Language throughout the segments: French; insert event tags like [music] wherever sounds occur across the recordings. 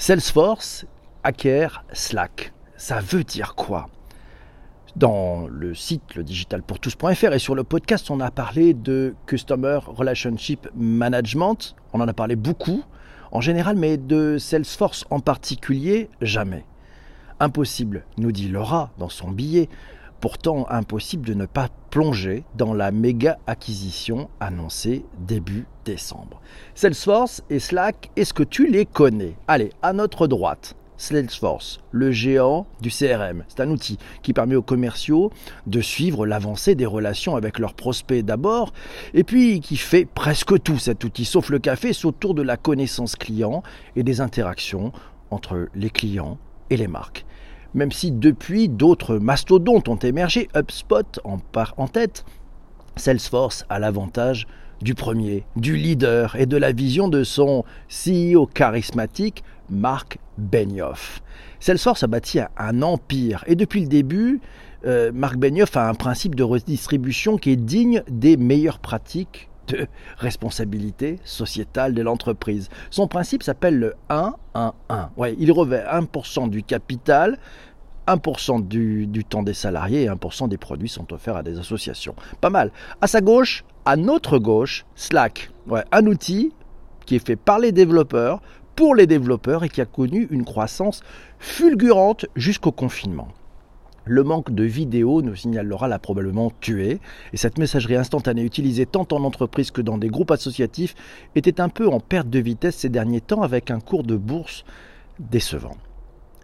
Salesforce acquiert Slack. Ça veut dire quoi? Dans le site le digitalpourtous.fr et sur le podcast, on a parlé de Customer Relationship Management. On en a parlé beaucoup en général, mais de Salesforce en particulier, jamais. Impossible, nous dit Laura dans son billet. Pourtant, impossible de ne pas plonger dans la méga acquisition annoncée début décembre. Salesforce et Slack, est-ce que tu les connais? Allez, à notre droite, Salesforce, le géant du CRM. C'est un outil qui permet aux commerciaux de suivre l'avancée des relations avec leurs prospects d'abord, et puis qui fait presque tout cet outil, sauf le café, c'est autour de la connaissance client et des interactions entre les clients et les marques même si depuis d'autres mastodontes ont émergé, HubSpot en, part en tête, Salesforce a l'avantage du premier, du leader et de la vision de son CEO charismatique, Marc Benioff. Salesforce a bâti un empire et depuis le début, euh, Marc Benioff a un principe de redistribution qui est digne des meilleures pratiques responsabilité sociétale de l'entreprise. Son principe s'appelle le 1-1-1. Ouais, il revêt 1% du capital, 1% du, du, temps des salariés et 1% des produits sont offerts à des associations. Pas mal. À sa gauche, à notre gauche, Slack. Ouais, un outil qui est fait par les développeurs, pour les développeurs et qui a connu une croissance fulgurante jusqu'au confinement. Le manque de vidéos, nous signale l'a probablement tué. Et cette messagerie instantanée utilisée tant en entreprise que dans des groupes associatifs était un peu en perte de vitesse ces derniers temps avec un cours de bourse décevant.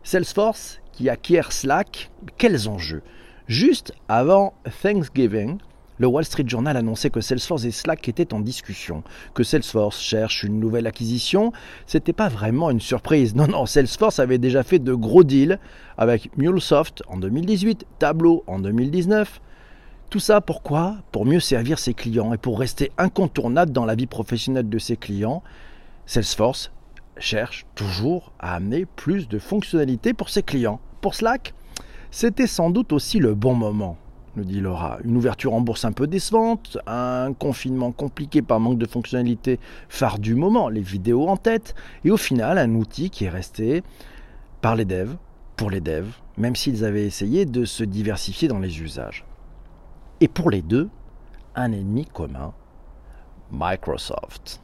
Salesforce, qui acquiert Slack, quels enjeux? Juste avant Thanksgiving, le Wall Street Journal annonçait que Salesforce et Slack étaient en discussion, que Salesforce cherche une nouvelle acquisition. C'était pas vraiment une surprise. Non, non, Salesforce avait déjà fait de gros deals avec MuleSoft en 2018, Tableau en 2019. Tout ça pourquoi? Pour mieux servir ses clients et pour rester incontournable dans la vie professionnelle de ses clients. Salesforce cherche toujours à amener plus de fonctionnalités pour ses clients. Pour Slack, c'était sans doute aussi le bon moment nous dit Laura. Une ouverture en bourse un peu décevante, un confinement compliqué par manque de fonctionnalités phare du moment, les vidéos en tête, et au final un outil qui est resté par les devs, pour les devs, même s'ils avaient essayé de se diversifier dans les usages. Et pour les deux, un ennemi commun, Microsoft.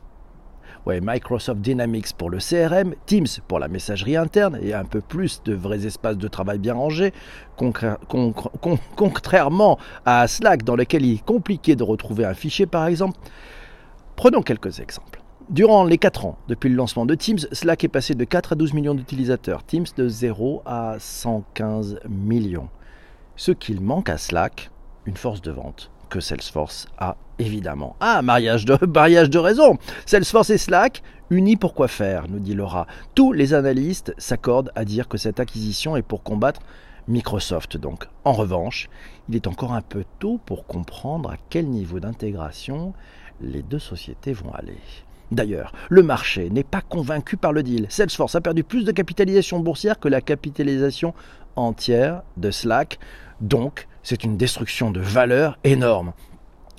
Ouais, Microsoft Dynamics pour le CRM, Teams pour la messagerie interne et un peu plus de vrais espaces de travail bien rangés, [laughs] contrairement à Slack dans lequel il est compliqué de retrouver un fichier par exemple. Prenons quelques exemples. Durant les 4 ans, depuis le lancement de Teams, Slack est passé de 4 à 12 millions d'utilisateurs, Teams de 0 à 115 millions. Ce qu'il manque à Slack, une force de vente que Salesforce a évidemment. Ah, mariage de, [laughs] mariage de raison Salesforce et Slack, unis pour quoi faire, nous dit Laura. Tous les analystes s'accordent à dire que cette acquisition est pour combattre Microsoft donc. En revanche, il est encore un peu tôt pour comprendre à quel niveau d'intégration les deux sociétés vont aller. D'ailleurs, le marché n'est pas convaincu par le deal. Salesforce a perdu plus de capitalisation boursière que la capitalisation entière de Slack. Donc, c'est une destruction de valeur énorme.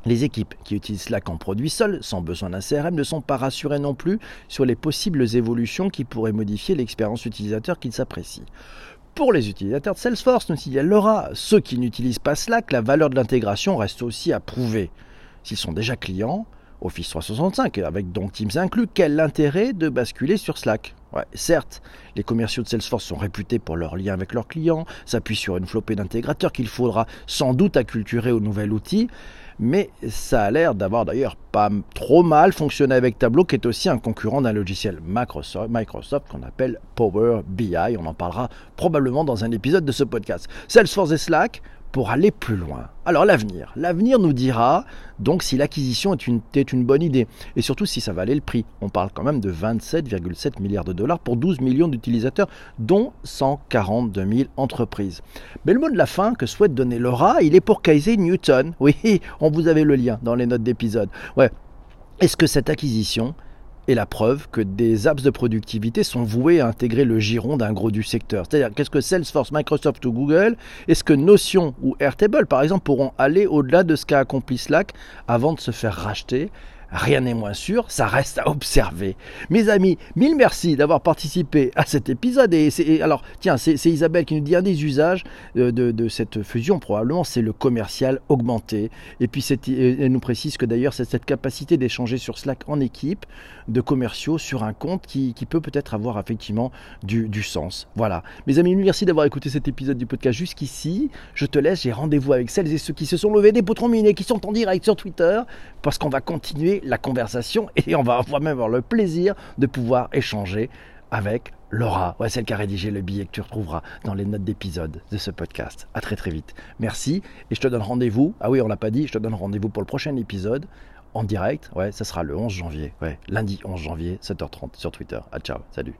Les équipes qui utilisent Slack en produit seul, sans besoin d'un CRM, ne sont pas rassurées non plus sur les possibles évolutions qui pourraient modifier l'expérience utilisateur qu'ils apprécient. Pour les utilisateurs de Salesforce, nous signalera ceux qui n'utilisent pas Slack, la valeur de l'intégration reste aussi à prouver. S'ils sont déjà clients, Office 365, avec donc Teams inclus, quel l'intérêt de basculer sur Slack? Certes, les commerciaux de Salesforce sont réputés pour leur lien avec leurs clients, s'appuient sur une flopée d'intégrateurs qu'il faudra sans doute acculturer au nouvel outil, mais ça a l'air d'avoir d'ailleurs pas trop mal fonctionné avec Tableau, qui est aussi un concurrent d'un logiciel Microsoft, Microsoft qu'on appelle Power BI. On en parlera probablement dans un épisode de ce podcast. Salesforce et Slack pour aller plus loin. Alors l'avenir. L'avenir nous dira donc si l'acquisition est une, bonne idée et surtout si ça valait le prix. On parle quand même de 27,7 milliards de dollars pour 12 millions d'utilisateurs, dont 142 000 entreprises. Mais le mot de la fin que souhaite donner Laura, il est pour Casey Newton. Oui, on vous avait le lien dans les notes d'épisode. Ouais. Est-ce que cette acquisition est la preuve que des apps de productivité sont voués à intégrer le giron d'un gros du secteur. C'est-à-dire, qu'est-ce que Salesforce, Microsoft ou Google Est-ce que Notion ou Airtable, par exemple, pourront aller au-delà de ce qu'a accompli Slack avant de se faire racheter rien n'est moins sûr, ça reste à observer. Mes amis, mille merci d'avoir participé à cet épisode. Et, alors, tiens, c'est Isabelle qui nous dit un des usages de, cette fusion, probablement, c'est le commercial augmenté. Et puis, elle nous précise que d'ailleurs, c'est cette capacité d'échanger sur Slack en équipe de commerciaux sur un compte qui, peut peut-être avoir effectivement du, sens. Voilà. Mes amis, merci d'avoir écouté cet épisode du podcast jusqu'ici. Je te laisse, j'ai rendez-vous avec celles et ceux qui se sont levés des potrons minés, qui sont en direct sur Twitter, parce qu'on va continuer la conversation [laughs] et on va même avoir le plaisir de pouvoir échanger avec Laura, ouais, celle qui a rédigé le billet que tu retrouveras dans les notes d'épisode de ce podcast. À très très vite. Merci et je te donne rendez-vous. Ah oui, on l'a pas dit, je te donne rendez-vous pour le prochain épisode en direct. Ouais, ça sera le 11 janvier. Ouais, lundi 11 janvier, 7h30 sur Twitter. Ah ciao, salut.